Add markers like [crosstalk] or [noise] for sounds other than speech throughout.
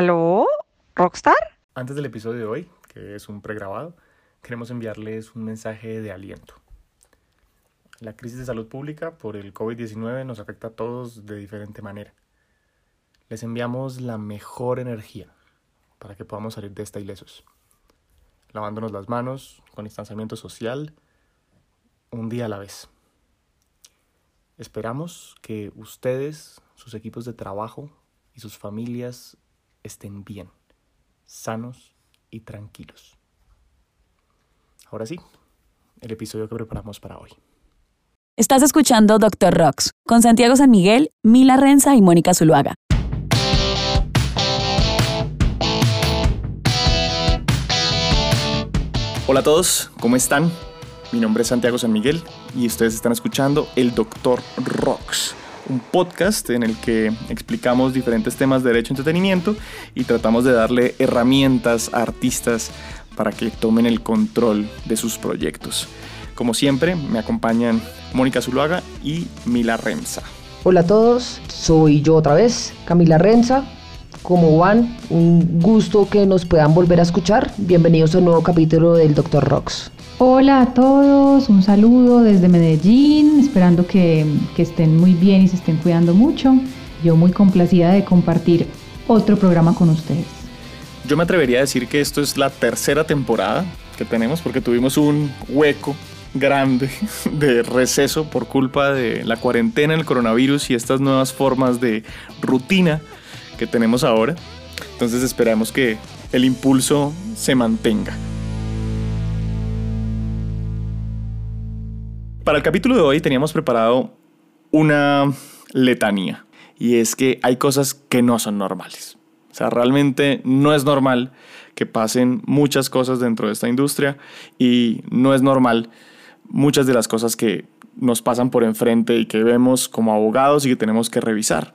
¿Aló? ¿Rockstar? Antes del episodio de hoy, que es un pregrabado, queremos enviarles un mensaje de aliento. La crisis de salud pública por el COVID-19 nos afecta a todos de diferente manera. Les enviamos la mejor energía para que podamos salir de esta ilesos. Lavándonos las manos, con distanciamiento social, un día a la vez. Esperamos que ustedes, sus equipos de trabajo y sus familias estén bien, sanos y tranquilos. Ahora sí, el episodio que preparamos para hoy. Estás escuchando Doctor Rocks con Santiago San Miguel, Mila Renza y Mónica Zuluaga. Hola a todos, ¿cómo están? Mi nombre es Santiago San Miguel y ustedes están escuchando El Doctor Rocks un podcast en el que explicamos diferentes temas de derecho y entretenimiento y tratamos de darle herramientas a artistas para que tomen el control de sus proyectos. Como siempre, me acompañan Mónica Zuluaga y Mila Renza. Hola a todos, soy yo otra vez, Camila Renza. ¿Cómo van? Un gusto que nos puedan volver a escuchar. Bienvenidos a un nuevo capítulo del Dr. Rocks. Hola a todos, un saludo desde Medellín, esperando que, que, estén muy bien y se estén cuidando mucho. Yo muy complacida de compartir otro programa con ustedes. Yo me atrevería a decir que esto es la tercera temporada que tenemos porque tuvimos un hueco grande [laughs] de receso por culpa de la cuarentena, el coronavirus y estas nuevas formas de rutina que tenemos ahora. Entonces esperamos que el impulso se mantenga. Para el capítulo de hoy teníamos preparado una letanía y es que hay cosas que no son normales. O sea, realmente no es normal que pasen muchas cosas dentro de esta industria y no es normal muchas de las cosas que nos pasan por enfrente y que vemos como abogados y que tenemos que revisar.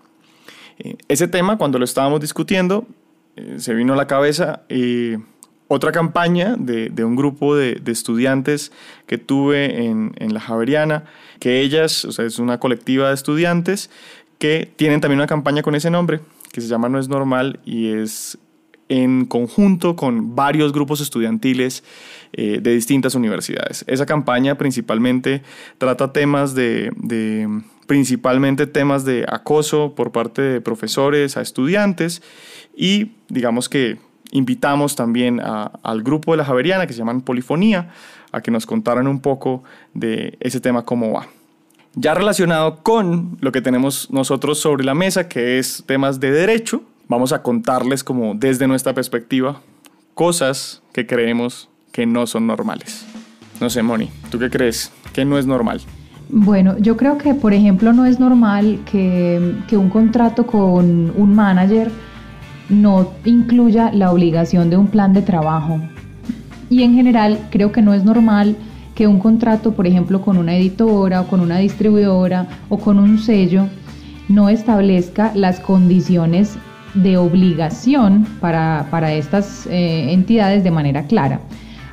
Ese tema, cuando lo estábamos discutiendo, eh, se vino a la cabeza otra campaña de, un grupo de, estudiantes que tuve en, la Javeriana, que ellas, o sea, es una colectiva de estudiantes que tienen también una campaña con ese nombre, que se llama No es normal y es en conjunto con varios grupos estudiantiles eh, de distintas universidades. Esa campaña principalmente trata temas de, principalmente temas de acoso por parte de profesores a estudiantes y digamos que invitamos también al grupo de la Javeriana que se llaman Polifonía a que nos contaran un poco de ese tema cómo va. Ya relacionado con lo que tenemos nosotros sobre la mesa, que es temas de derecho, vamos a contarles como desde nuestra perspectiva cosas que creemos que no son normales. No sé, Moni, ¿tú qué crees? ¿Qué no es normal? Bueno, yo creo que, por ejemplo, no es normal que, un contrato con un manager no incluya la obligación de un plan de trabajo. Y en general creo que no es normal que un contrato, por ejemplo, con una editora o con una distribuidora o con un sello, no establezca las condiciones de obligación para, estas eh, entidades de manera clara.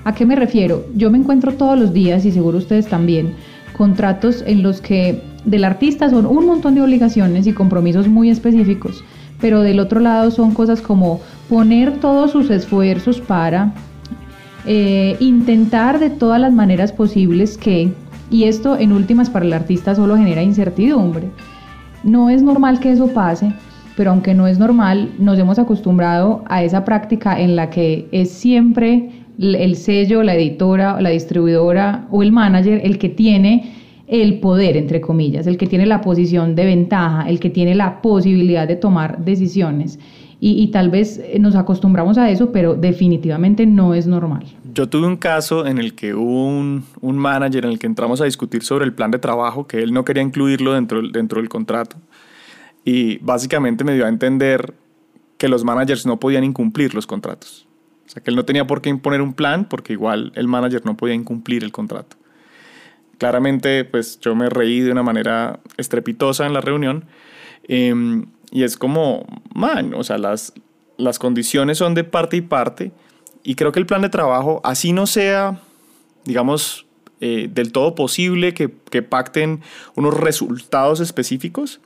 ¿A qué me refiero? Yo me encuentro todos los días, y seguro ustedes también, contratos en los que del artista son un montón de obligaciones y compromisos muy específicos pero del otro lado son cosas como poner todos sus esfuerzos para eh, intentar de todas las maneras posibles que, y esto en últimas para el artista solo genera incertidumbre. No es normal que eso pase, pero aunque no es normal, nos hemos acostumbrado a esa práctica en la que es siempre el sello, la editora, la distribuidora o el manager el que tiene el poder, entre comillas, el que tiene la posición de ventaja, el que tiene la posibilidad de tomar decisiones. Y, tal vez eh, nos acostumbramos a eso, pero definitivamente no es normal. Yo tuve un caso en el que hubo un, un, manager en el que entramos a discutir sobre el plan de trabajo, que él no quería incluirlo dentro, dentro del contrato. Y básicamente me dio a entender que los managers no podían incumplir los contratos. O sea, que él no tenía por qué imponer un plan porque igual el manager no podía incumplir el contrato. Claramente, pues yo me reí de una manera estrepitosa en la reunión. Em, y es como, man, o sea, las, las condiciones son de parte y parte. Y creo que el plan de trabajo, así no sea, digamos, eh, del todo posible que, que pacten unos resultados específicos,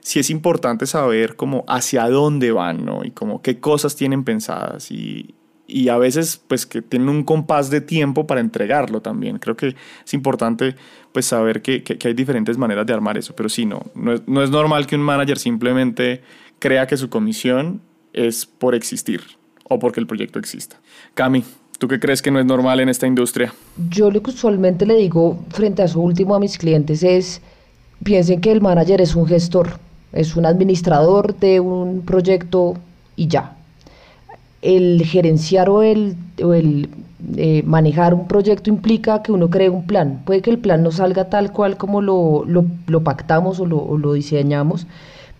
sí es importante saber como hacia dónde van, ¿no? Y como qué cosas tienen pensadas y, y a veces pues que tienen un compás de tiempo para entregarlo también. Creo que es importante pues saber que, que, hay diferentes maneras de armar eso, pero sí, no, no es, no es normal que un manager simplemente crea que su comisión es por existir o porque el proyecto exista. Cami, ¿tú qué crees que no es normal en esta industria? Yo lo que usualmente le digo frente a eso último a mis clientes es, piensen que el manager es un gestor, es un administrador de un proyecto y ya el gerenciar o el, el eh, manejar un proyecto implica que uno cree un plan. Puede que el plan no salga tal cual como lo, lo, pactamos o lo, lo, diseñamos,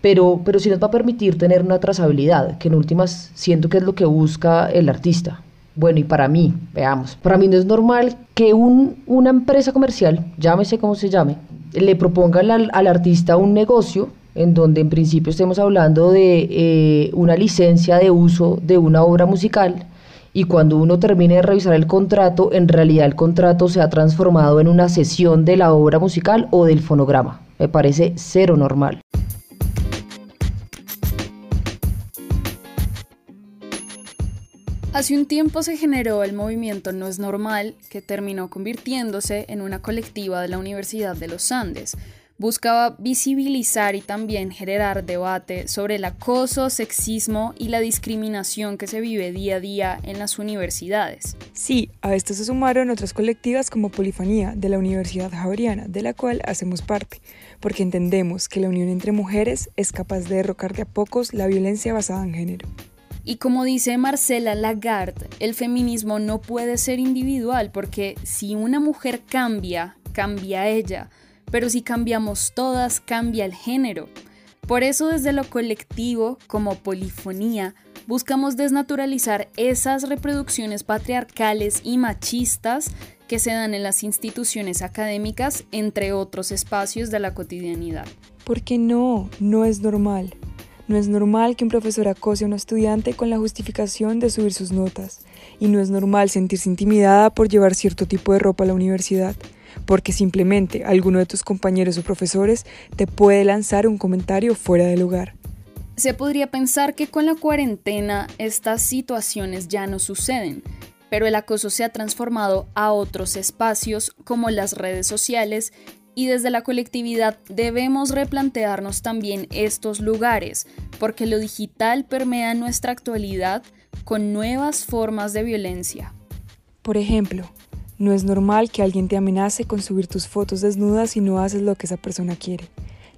pero, pero sí nos va a permitir tener una trazabilidad, que en últimas siento que es lo que busca el artista. Bueno, y para mí, veamos, para mí no es normal que un, una empresa comercial, llámese como se llame, le proponga al, al artista un negocio en donde en principio estemos hablando de eh, una licencia de uso de una obra musical y cuando uno termine de revisar el contrato, en realidad el contrato se ha transformado en una sesión de la obra musical o del fonograma. Me parece cero normal. Hace un tiempo se generó el movimiento No es Normal, que terminó convirtiéndose en una colectiva de la Universidad de los Andes, buscaba visibilizar y también generar debate sobre el acoso, sexismo y la discriminación que se vive día a día en las universidades. Sí, a esto se sumaron otras colectivas como Polifonía de la Universidad Javeriana, de la cual hacemos parte, porque entendemos que la unión entre mujeres es capaz de derrocar de a pocos la violencia basada en género. Y como dice Marcela Lagarde, el feminismo no puede ser individual porque si una mujer cambia, cambia ella pero si cambiamos todas, cambia el género. Por eso desde lo colectivo, como polifonía, buscamos desnaturalizar esas reproducciones patriarcales y machistas que se dan en las instituciones académicas, entre otros espacios de la cotidianidad. Porque no, no es normal. No es normal que un profesor acose a un estudiante con la justificación de subir sus notas. Y no es normal sentirse intimidada por llevar cierto tipo de ropa a la universidad porque simplemente alguno de tus compañeros o profesores te puede lanzar un comentario fuera de lugar. Se podría pensar que con la cuarentena estas situaciones ya no suceden, pero el acoso se ha transformado a otros espacios como las redes sociales y desde la colectividad debemos replantearnos también estos lugares, porque lo digital permea nuestra actualidad con nuevas formas de violencia. Por ejemplo, no es normal que alguien te amenace con subir tus fotos desnudas si no haces lo que esa persona quiere.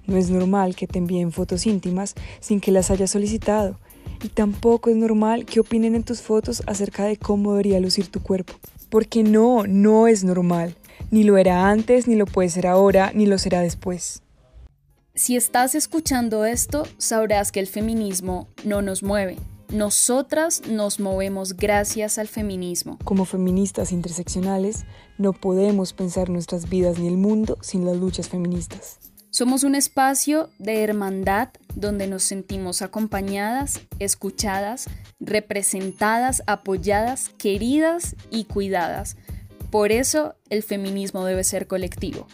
No es normal que te envíen fotos íntimas sin que las hayas solicitado. Y tampoco es normal que opinen en tus fotos acerca de cómo debería lucir tu cuerpo. Porque no, no es normal. Ni lo era antes, ni lo puede ser ahora, ni lo será después. Si estás escuchando esto, sabrás que el feminismo no nos mueve, nosotras nos movemos gracias al feminismo. Como feministas interseccionales, no podemos pensar nuestras vidas ni el mundo sin las luchas feministas. Somos un espacio de hermandad donde nos sentimos acompañadas, escuchadas, representadas, apoyadas, queridas y cuidadas. Por eso el feminismo debe ser colectivo.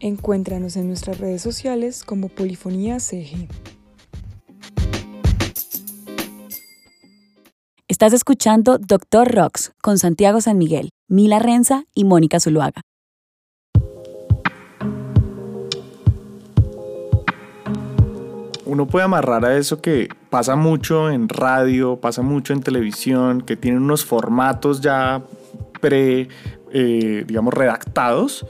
Encuéntranos en nuestras redes sociales como Polifonía CG. Estás escuchando Doctor Rocks con Santiago San Miguel, Mila Renza y Mónica Zuluaga. Uno puede amarrar a eso que pasa mucho en radio, pasa mucho en televisión, que tienen unos formatos ya pre, eh, digamos, redactados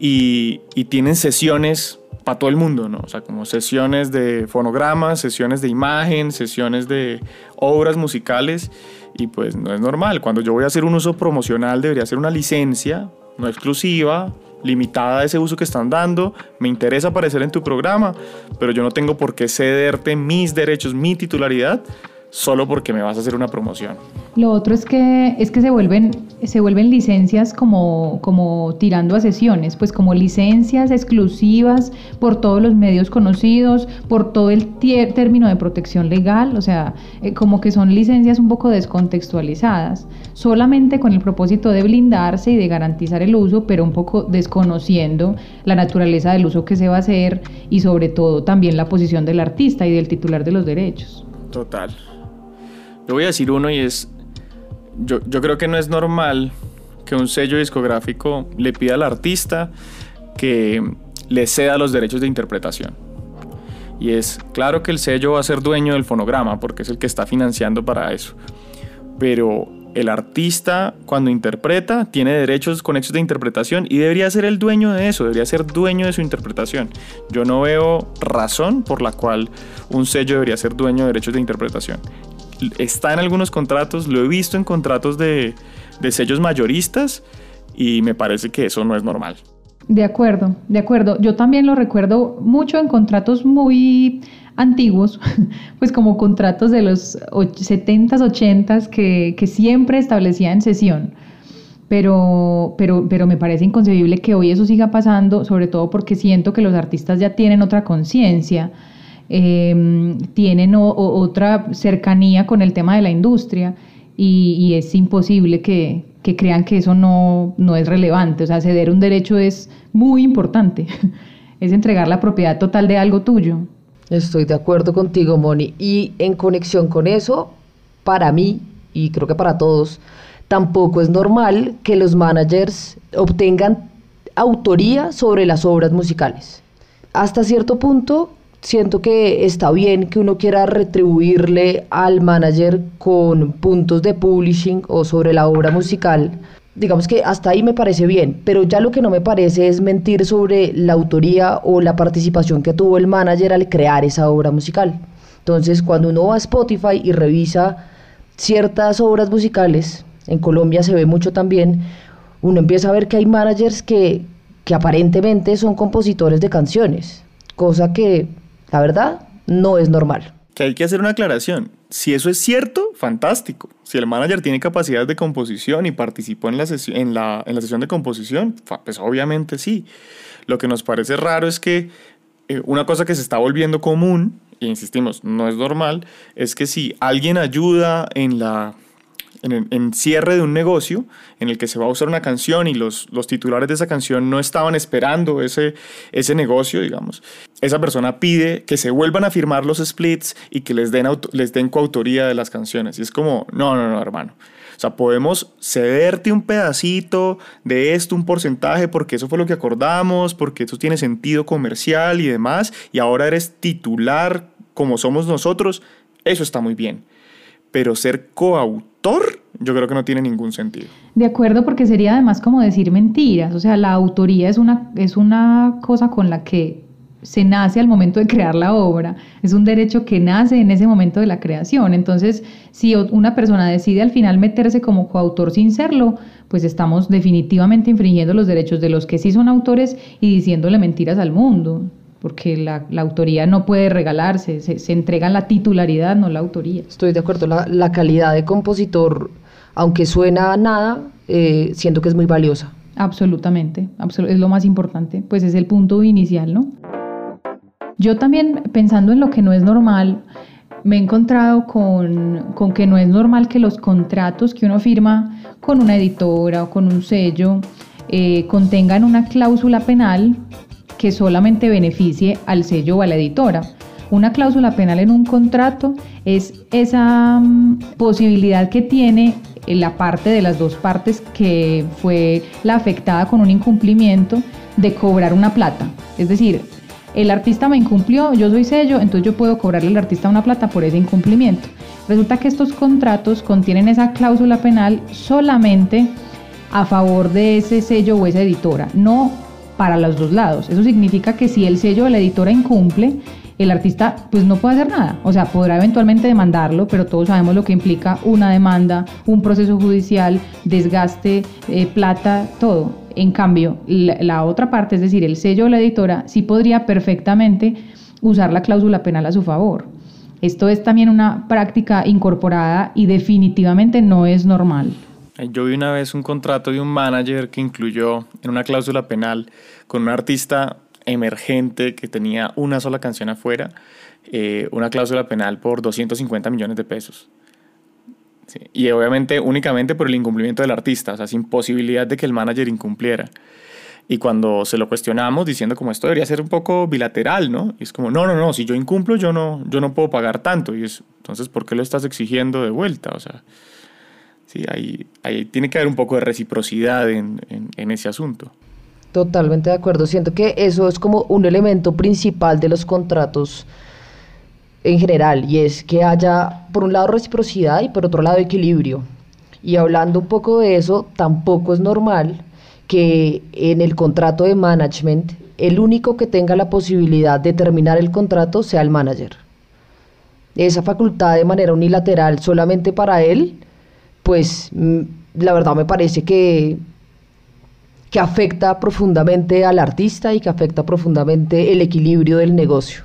y, y tienen sesiones para todo el mundo, ¿no? O sea, como sesiones de fonogramas, sesiones de imagen, sesiones de obras musicales y pues no es normal. Cuando yo voy a hacer un uso promocional debería ser una licencia, no exclusiva, limitada a ese uso que están dando. Me interesa aparecer en tu programa, pero yo no tengo por qué cederte mis derechos, mi titularidad solo porque me vas a hacer una promoción. Lo otro es que, es que se, vuelven, se vuelven licencias como, como tirando a sesiones, pues como licencias exclusivas por todos los medios conocidos, por todo el término de protección legal, o sea, eh, como que son licencias un poco descontextualizadas, solamente con el propósito de blindarse y de garantizar el uso, pero un poco desconociendo la naturaleza del uso que se va a hacer y sobre todo también la posición del artista y del titular de los derechos. Total. Yo voy a decir uno y es, yo, yo creo que no es normal que un sello discográfico le pida al artista que le ceda los derechos de interpretación. Y es claro que el sello va a ser dueño del fonograma porque es el que está financiando para eso. Pero el artista cuando interpreta tiene derechos con hechos de interpretación y debería ser el dueño de eso, debería ser dueño de su interpretación. Yo no veo razón por la cual un sello debería ser dueño de derechos de interpretación está en algunos contratos, lo he visto en contratos de, sellos mayoristas y me parece que eso no es normal. De acuerdo, de acuerdo. Yo también lo recuerdo mucho en contratos muy antiguos, [laughs] pues como contratos de los 70s, 80s que, que siempre establecían sesión. Pero, pero, pero me parece inconcebible que hoy eso siga pasando, sobre todo porque siento que los artistas ya tienen otra conciencia Em, tienen otra cercanía con el tema de la industria y, es imposible que, crean que eso no, no, es relevante. O sea, ceder un derecho es muy importante, [laughs] es entregar la propiedad total de algo tuyo. Estoy de acuerdo contigo, Moni. Y en conexión con eso, para mí, y creo que para todos, tampoco es normal que los managers obtengan autoría sobre las obras musicales. Hasta cierto punto, siento que está bien que uno quiera retribuirle al manager con puntos de publishing o sobre la obra musical. Digamos que hasta ahí me parece bien, pero ya lo que no me parece es mentir sobre la autoría o la participación que tuvo el manager al crear esa obra musical. Entonces, cuando uno va a Spotify y revisa ciertas obras musicales, en Colombia se ve mucho también, uno empieza a ver que hay managers que, que aparentemente son compositores de canciones, cosa que la verdad, no es normal. Que hay que hacer una aclaración. Si eso es cierto, fantástico. Si el manager tiene capacidad de composición y participó en la sesión de composición, pues obviamente sí. Lo que nos parece raro es que eh, una cosa que se está volviendo común, e insistimos, no es normal, es que si alguien ayuda en la en, cierre de un negocio en el que se va a usar una canción y los, los titulares de esa canción no estaban esperando ese, ese negocio, digamos, esa persona pide que se vuelvan a firmar los splits y que les den, les den coautoría de las canciones. Y es como, no, no, no, hermano. O sea, podemos cederte un pedacito de esto, un porcentaje, porque eso fue lo que acordamos, porque eso tiene sentido comercial y demás, y ahora eres titular como somos nosotros. Eso está muy bien. Pero ser coautor yo creo que no tiene ningún sentido. De acuerdo, porque sería además como decir mentiras. O sea, la autoría es una, es una cosa con la que se nace al momento de crear la obra, es un derecho que nace en ese momento de la creación. Entonces, si una persona decide al final meterse como coautor sin serlo, pues estamos definitivamente infringiendo los derechos de los que sí son autores y diciéndole mentiras al mundo porque la, autoría no puede regalarse, se, entrega la titularidad, no la autoría. Estoy de acuerdo, la, calidad de compositor, aunque suena a nada, eh, siento que es muy valiosa. Absolutamente, es lo más importante, pues es el punto inicial, ¿no? Yo también, pensando en lo que no es normal, me he encontrado con, que no es normal que los contratos que uno firma con una editora o con un sello eh, contengan una cláusula penal que solamente beneficie al sello o a la editora. Una cláusula penal en un contrato es esa mm, posibilidad que tiene la parte de las dos partes que fue la afectada con un incumplimiento de cobrar una plata. Es decir, el artista me incumplió, yo soy sello, entonces yo puedo cobrarle al artista una plata por ese incumplimiento. Resulta que estos contratos contienen esa cláusula penal solamente a favor de ese sello o esa editora, no para los dos lados. Eso significa que si el sello de la editora incumple, el artista pues no puede hacer nada. O sea, podrá eventualmente demandarlo, pero todos sabemos lo que implica una demanda, un proceso judicial, desgaste, eh, plata, todo. En cambio, la, otra parte, es decir, el sello de la editora, sí podría perfectamente usar la cláusula penal a su favor. Esto es también una práctica incorporada y definitivamente no es normal. Yo vi una vez un contrato de un manager que incluyó en una cláusula penal con un artista emergente que tenía una sola canción afuera, eh, una cláusula penal por 250 millones de pesos. Y obviamente únicamente por el incumplimiento del artista, o sea, sin posibilidad de que el manager incumpliera. Y cuando se lo cuestionamos diciendo como esto debería ser un poco bilateral, ¿no? Y es como, no, no, no, si yo incumplo yo no, yo no puedo pagar tanto. Y es, entonces, ¿por qué lo estás exigiendo de vuelta? O sea, Sí, ahí, ahí tiene que haber un poco de reciprocidad en, en, ese asunto. Totalmente de acuerdo. Siento que eso es como un elemento principal de los contratos en general y es que haya por un lado reciprocidad y por otro lado equilibrio. Y hablando un poco de eso, tampoco es normal que en el contrato de management el único que tenga la posibilidad de terminar el contrato sea el manager. Esa facultad de manera unilateral solamente para él pues mm, la verdad me parece que, que afecta profundamente al artista y que afecta profundamente el equilibrio del negocio.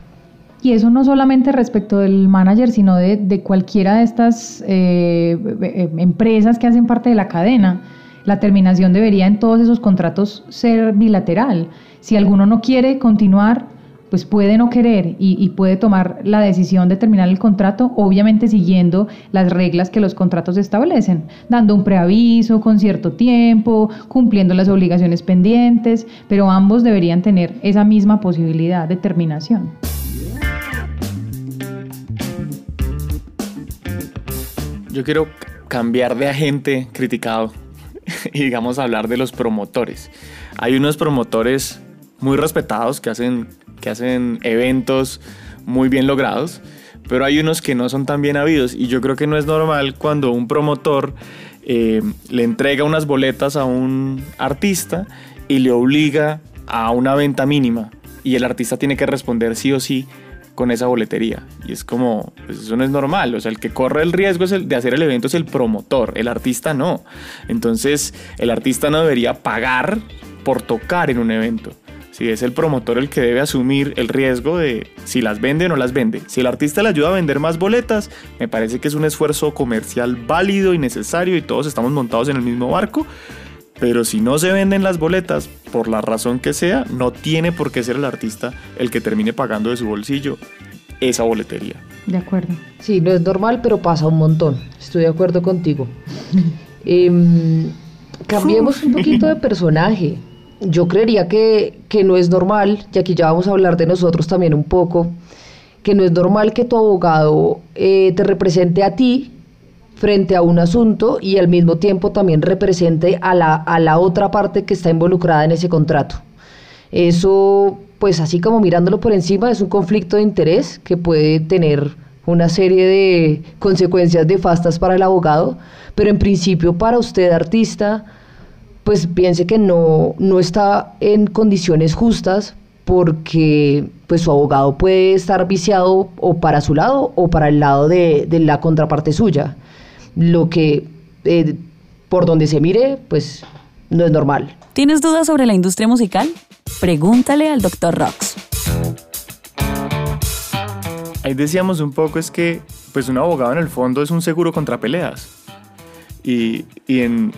Y eso no solamente respecto del manager, sino de, cualquiera de estas eh, eh, empresas que hacen parte de la cadena. La terminación debería en todos esos contratos ser bilateral. Si alguno no quiere continuar, pues puede no querer y, puede tomar la decisión de terminar el contrato, obviamente siguiendo las reglas que los contratos establecen, dando un preaviso con cierto tiempo, cumpliendo las obligaciones pendientes, pero ambos deberían tener esa misma posibilidad de terminación. Yo quiero cambiar de agente criticado [laughs] y digamos hablar de los promotores. Hay unos promotores muy respetados que hacen que hacen eventos muy bien logrados, pero hay unos que no son tan bien habidos y yo creo que no es normal cuando un promotor eh, le entrega unas boletas a un artista y le obliga a una venta mínima y el artista tiene que responder sí o sí con esa boletería. Y es como, pues eso no es normal. O sea, el que corre el riesgo es el de hacer el evento es el promotor, el artista no. Entonces, el artista no debería pagar por tocar en un evento. Si es el promotor el que debe asumir el riesgo de si las vende o no las vende. Si el artista le ayuda a vender más boletas, me parece que es un esfuerzo comercial válido y necesario y todos estamos montados en el mismo barco. Pero si no se venden las boletas, por la razón que sea, no tiene por qué ser el artista el que termine pagando de su bolsillo esa boletería. De acuerdo. Sí, no es normal, pero pasa un montón. Estoy de acuerdo contigo. [laughs] Em, cambiemos un [laughs] poquito de personaje yo creería que, no es normal, y aquí ya vamos a hablar de nosotros también un poco, que no es normal que tu abogado eh, te represente a ti frente a un asunto y al mismo tiempo también represente a la, a la otra parte que está involucrada en ese contrato. Eso, pues así como mirándolo por encima, es un conflicto de interés que puede tener una serie de consecuencias nefastas para el abogado, pero en principio para usted, artista, pues piense que no, no está en condiciones justas porque pues su abogado puede estar viciado o para su lado o para el lado de, la contraparte suya. Lo que eh, por donde se mire, pues no es normal. ¿Tienes dudas sobre la industria musical? Pregúntale al Dr. Rox. Ahí decíamos un poco es que pues un abogado en el fondo es un seguro contra peleas. Y, en,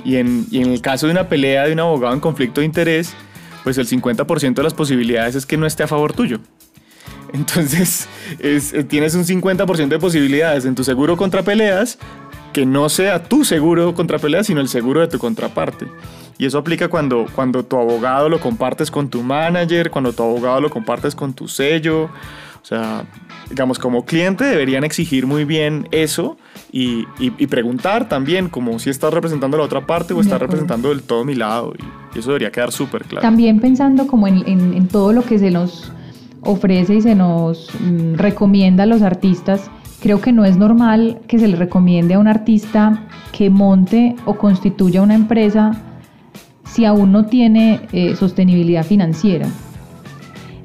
el caso de una pelea de un abogado en conflicto de interés, pues el 50% de las posibilidades es que no esté a favor tuyo. [laughs] Entonces, tienes un 50% de posibilidades en tu seguro contra peleas que no sea tu seguro contra peleas, sino el seguro de tu contraparte. Y eso aplica cuando, cuando tu abogado lo compartes con tu manager, cuando tu abogado lo compartes con tu sello. O sea, digamos, como cliente deberían exigir muy bien eso y, preguntar también como si estás representando la otra parte o estás representando del todo mi lado. Y, eso debería quedar súper claro. También pensando como en, todo lo que se nos ofrece y se nos mm, recomienda a los artistas, creo que no es normal que se le recomiende a un artista que monte o constituya una empresa si aún no tiene eh, sostenibilidad financiera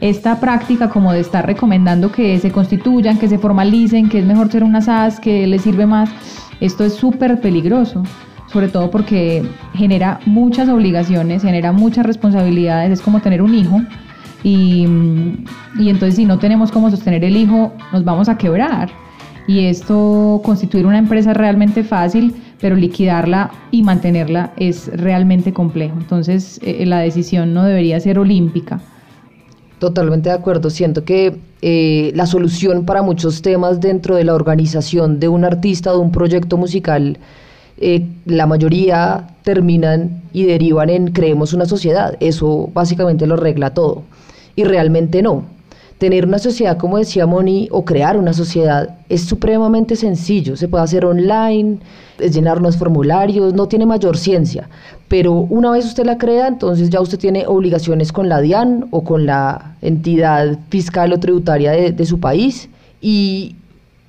esta práctica como de estar recomendando que se constituyan, que se formalicen, que es mejor ser una SAS, que les sirve más, esto es súper peligroso, sobre todo porque genera muchas obligaciones, genera muchas responsabilidades, es como tener un hijo. Y, y entonces si no tenemos cómo sostener el hijo, nos vamos a quebrar. Y esto, constituir una empresa es realmente fácil, pero liquidarla y mantenerla es realmente complejo. Entonces, eh, la decisión no debería ser olímpica. Totalmente de acuerdo. Siento que eh, la solución para muchos temas dentro de la organización de un artista, de un proyecto musical, eh, la mayoría terminan y derivan en creemos una sociedad. Eso básicamente lo arregla todo. Y realmente no. Tener una sociedad, como decía Moni, o crear una sociedad es supremamente sencillo. Se puede hacer online, es llenar unos formularios, no tiene mayor ciencia. Pero una vez usted la crea, entonces ya usted tiene obligaciones con la DIAN o con la entidad fiscal o tributaria de, de su país. Y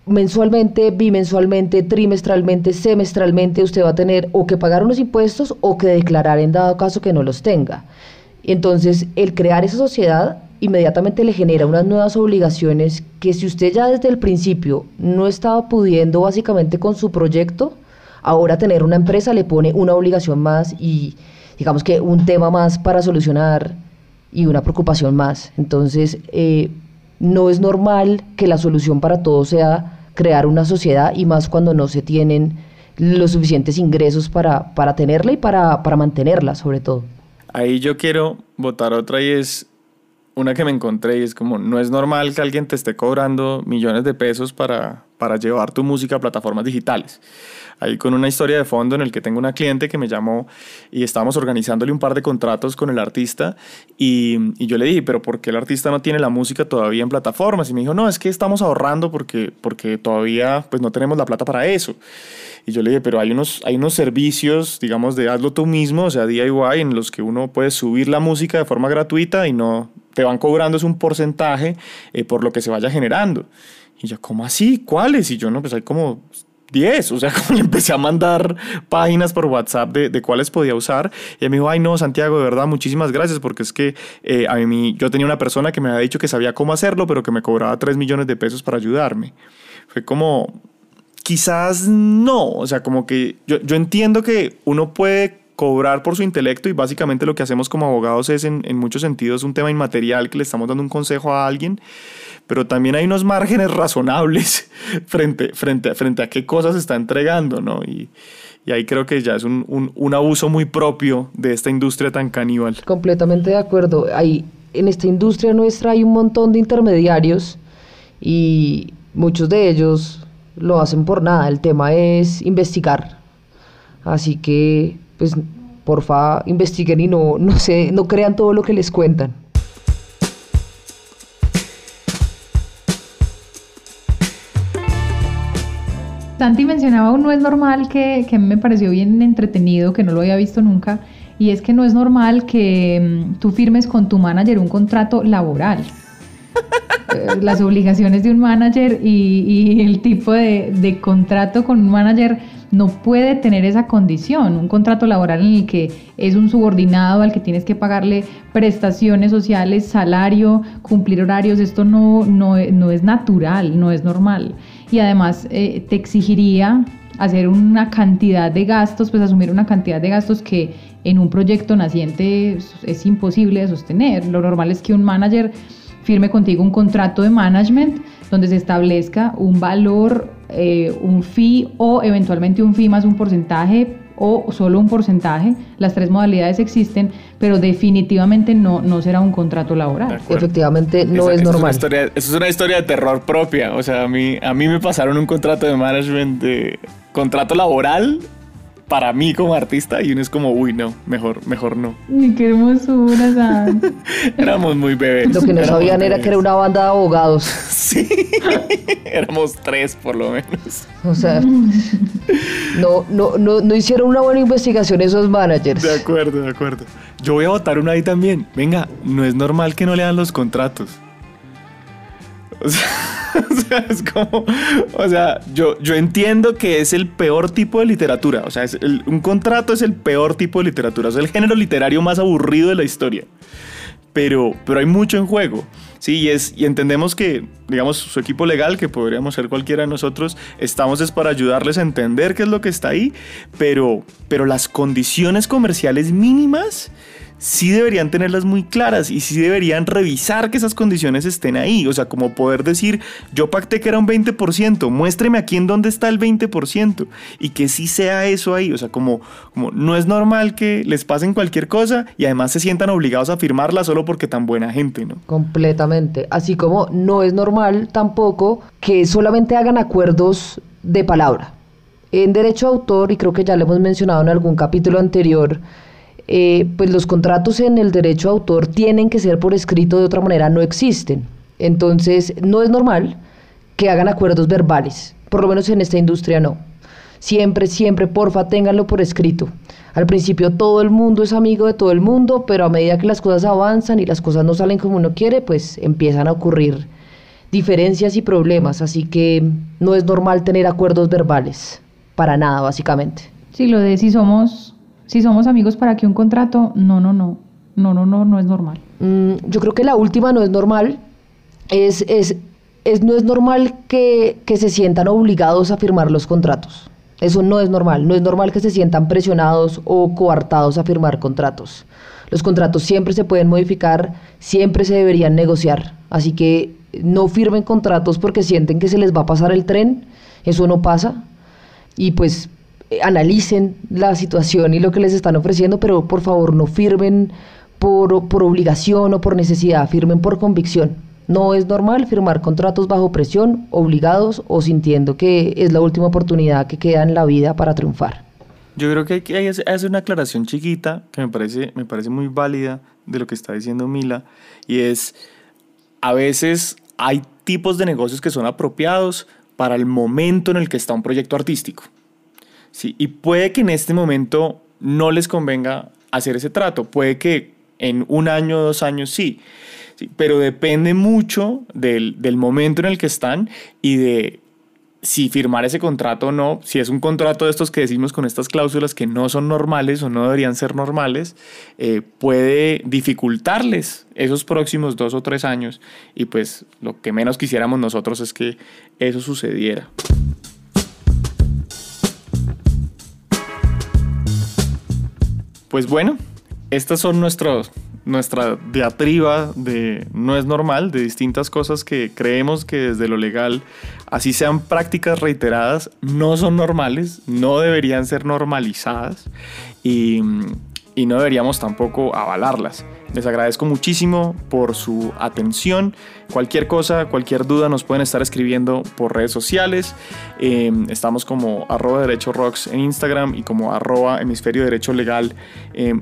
mensualmente, bimensualmente, trimestralmente, semestralmente, usted va a tener o que pagar unos impuestos o que declarar en dado caso que no los tenga. Entonces, el crear esa sociedad inmediatamente le genera unas nuevas obligaciones que si usted ya desde el principio no estaba pudiendo básicamente con su proyecto, ahora tener una empresa le pone una obligación más y digamos que un tema más para solucionar y una preocupación más. Entonces, eh, no es normal que la solución para todo sea crear una sociedad y más cuando no se tienen los suficientes ingresos para, para tenerla y para, para mantenerla sobre todo. Ahí yo quiero votar otra y es una que me encontré y es como, no es normal que alguien te esté cobrando millones de pesos para, para llevar tu música a plataformas digitales ahí con una historia de fondo en el que tengo una cliente que me llamó y estábamos organizándole un par de contratos con el artista y, yo le dije, pero ¿por qué el artista no tiene la música todavía en plataformas? Y me dijo, no, es que estamos ahorrando porque, porque todavía pues no tenemos la plata para eso. Y yo le dije, pero hay unos, hay unos servicios, digamos, de hazlo tú mismo, o sea, DIY, en los que uno puede subir la música de forma gratuita y no te van cobrando es un porcentaje eh, por lo que se vaya generando. Y yo, ¿cómo así? ¿Cuáles? Y yo, no, pues hay como 10, o sea, [laughs] como le empecé a mandar páginas por WhatsApp de, de, cuáles podía usar. Y él me dijo, ay no, Santiago, de verdad, muchísimas gracias, porque es que eh, a mí, yo tenía una persona que me había dicho que sabía cómo hacerlo, pero que me cobraba 3 millones de pesos para ayudarme. Fue como, quizás no, o sea, como que yo, yo entiendo que uno puede cobrar por su intelecto y básicamente lo que hacemos como abogados es en, en muchos sentidos un tema inmaterial que le estamos dando un consejo a alguien pero también hay unos márgenes razonables [laughs] frente, frente, frente a qué cosas se está entregando, ¿no? Y, y ahí creo que ya es un, un, un, abuso muy propio de esta industria tan caníbal. Completamente de acuerdo. Hay, en esta industria nuestra hay un montón de intermediarios y muchos de ellos lo hacen por nada. El tema es investigar. Así que, pues, porfa, investiguen y no, no, se, no crean todo lo que les cuentan. Santi mencionaba un no es normal que, que me pareció bien entretenido, que no lo había visto nunca, y es que no es normal que mm, tú firmes con tu manager un contrato laboral. [laughs] Eh, las obligaciones de un manager y, el tipo de, contrato con un manager no puede tener esa condición. Un contrato laboral en el que es un subordinado al que tienes que pagarle prestaciones sociales, salario, cumplir horarios, esto no, no, no es natural, no es normal y además eh, te exigiría hacer una cantidad de gastos, pues asumir una cantidad de gastos que en un proyecto naciente es imposible de sostener. Lo normal es que un manager firme contigo un contrato de management donde se establezca un valor, eh, un fee o eventualmente un fee más un porcentaje o solo un porcentaje. Las tres modalidades existen, pero definitivamente no, no será un contrato laboral. Efectivamente, no es normal. Es historia, eso es una historia de terror propia. O sea, a mí, a mí me pasaron un contrato de management de contrato laboral para mí como artista y uno es como, uy, no, mejor, mejor no. Ni qué hermosura. [laughs] Éramos muy bebés. Lo que no sabían era que era una banda de abogados. [laughs] sí, [laughs] éramos tres por lo menos. O sea, no, no, no, no hicieron una buena investigación esos managers. De acuerdo, de acuerdo. Yo voy a votar una ahí también. Venga, no es normal que no lean los contratos. [laughs] O sea, o sea, es como, o sea, yo, yo entiendo que es el peor tipo de literatura. O sea, es el, un contrato es el peor tipo de literatura. Es el género literario más aburrido de la historia. Pero, pero hay mucho en juego. Sí, y, es, y entendemos que, digamos, su equipo legal, que podríamos ser cualquiera de nosotros, estamos es para ayudarles a entender qué es lo que está ahí, pero, pero las condiciones comerciales mínimas sí deberían tenerlas muy claras y sí deberían revisar que esas condiciones estén ahí. O sea, como poder decir, yo pacté que era un 20%, muéstreme aquí en dónde está el 20% y que sí sea eso ahí. O sea, como, como no es normal que les pasen cualquier cosa y además se sientan obligados a firmarla solo porque tan buena gente, ¿no? Completamente. Así como no es normal tampoco que solamente hagan acuerdos de palabra. En derecho a autor, y creo que ya lo hemos mencionado en algún capítulo anterior, eh, pues los contratos en el derecho autor tienen que ser por escrito, de otra manera no existen. Entonces, no es normal que hagan acuerdos verbales, por lo menos en esta industria no. Siempre, siempre, porfa, ténganlo por escrito. Al principio todo el mundo es amigo de todo el mundo, pero a medida que las cosas avanzan y las cosas no salen como uno quiere, pues empiezan a ocurrir diferencias y problemas. Así que no es normal tener acuerdos verbales, para nada, básicamente. Sí, lo de si somos si somos amigos para que un contrato, no, no, no, no, no, no, no es normal. Mm, yo creo que la última no es normal. Es, es, es no es normal que, que se sientan obligados a firmar los contratos. Eso no es normal. No es normal que se sientan presionados o coartados a firmar contratos. Los contratos siempre se pueden modificar, siempre se deberían negociar. Así que no firmen contratos porque sienten que se les va a pasar el tren. Eso no pasa. Y pues analicen la situación y lo que les están ofreciendo, pero por favor no firmen por, por obligación o por necesidad, firmen por convicción. No es normal firmar contratos bajo presión, obligados o sintiendo que es la última oportunidad que queda en la vida para triunfar. Yo creo que hay que hacer una aclaración chiquita que me parece, me parece muy válida de lo que está diciendo Mila y es a veces hay tipos de negocios que son apropiados para el momento en el que está un proyecto artístico. Sí, y puede que en este momento no les convenga hacer ese trato, puede que en un año o dos años sí, pero depende mucho del, del momento en el que están y de si firmar ese contrato o no, si es un contrato de estos que decimos con estas cláusulas que no son normales o no deberían ser normales, eh, puede dificultarles esos próximos dos o tres años. Y pues lo que menos quisiéramos nosotros es que eso sucediera. Pues bueno, estas son nuestros, nuestra diatriba de no es normal, de distintas cosas que creemos que desde lo legal, así sean prácticas reiteradas, no son normales, no deberían ser normalizadas y y no deberíamos tampoco avalarlas. Les agradezco muchísimo por su atención. Cualquier cosa, cualquier duda nos pueden estar escribiendo por redes sociales. Em, estamos como arroba derecho rocks en Instagram y como arroba hemisferio derecho legal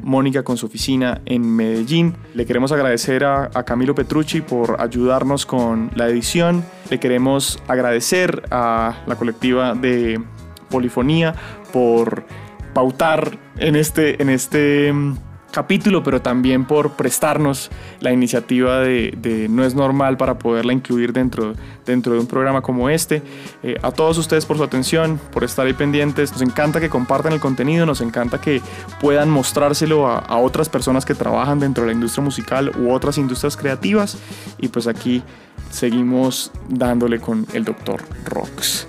Mónica con su oficina en Medellín. Le queremos agradecer a, a Camilo Petrucci por ayudarnos con la edición. Le queremos agradecer a la colectiva de Polifonía por pautar en este, en este mm, capítulo, pero también por prestarnos la iniciativa de, No es normal para poderla incluir dentro, dentro de un programa como este. Eh, a todos ustedes por su atención, por estar ahí pendientes. Nos encanta que compartan el contenido, nos encanta que puedan mostrárselo a, a otras personas que trabajan dentro de la industria musical u otras industrias creativas. Y pues aquí seguimos dándole con el doctor Rox.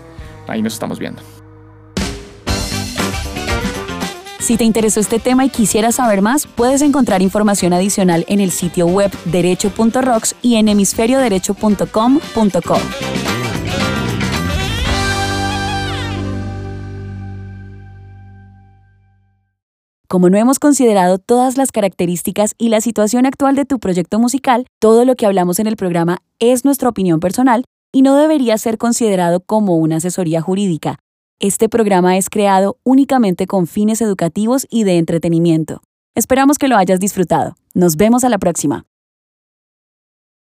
Ahí nos estamos viendo. Si te interesó este tema y quisieras saber más, puedes encontrar información adicional en el sitio web derecho.rocks y en hemisferioderecho.com.co. Como no hemos considerado todas las características y la situación actual de tu proyecto musical, todo lo que hablamos en el programa es nuestra opinión personal y no debería ser considerado como una asesoría jurídica. Este programa es creado únicamente con fines educativos y de entretenimiento. Esperamos que lo hayas disfrutado. Nos vemos a la próxima.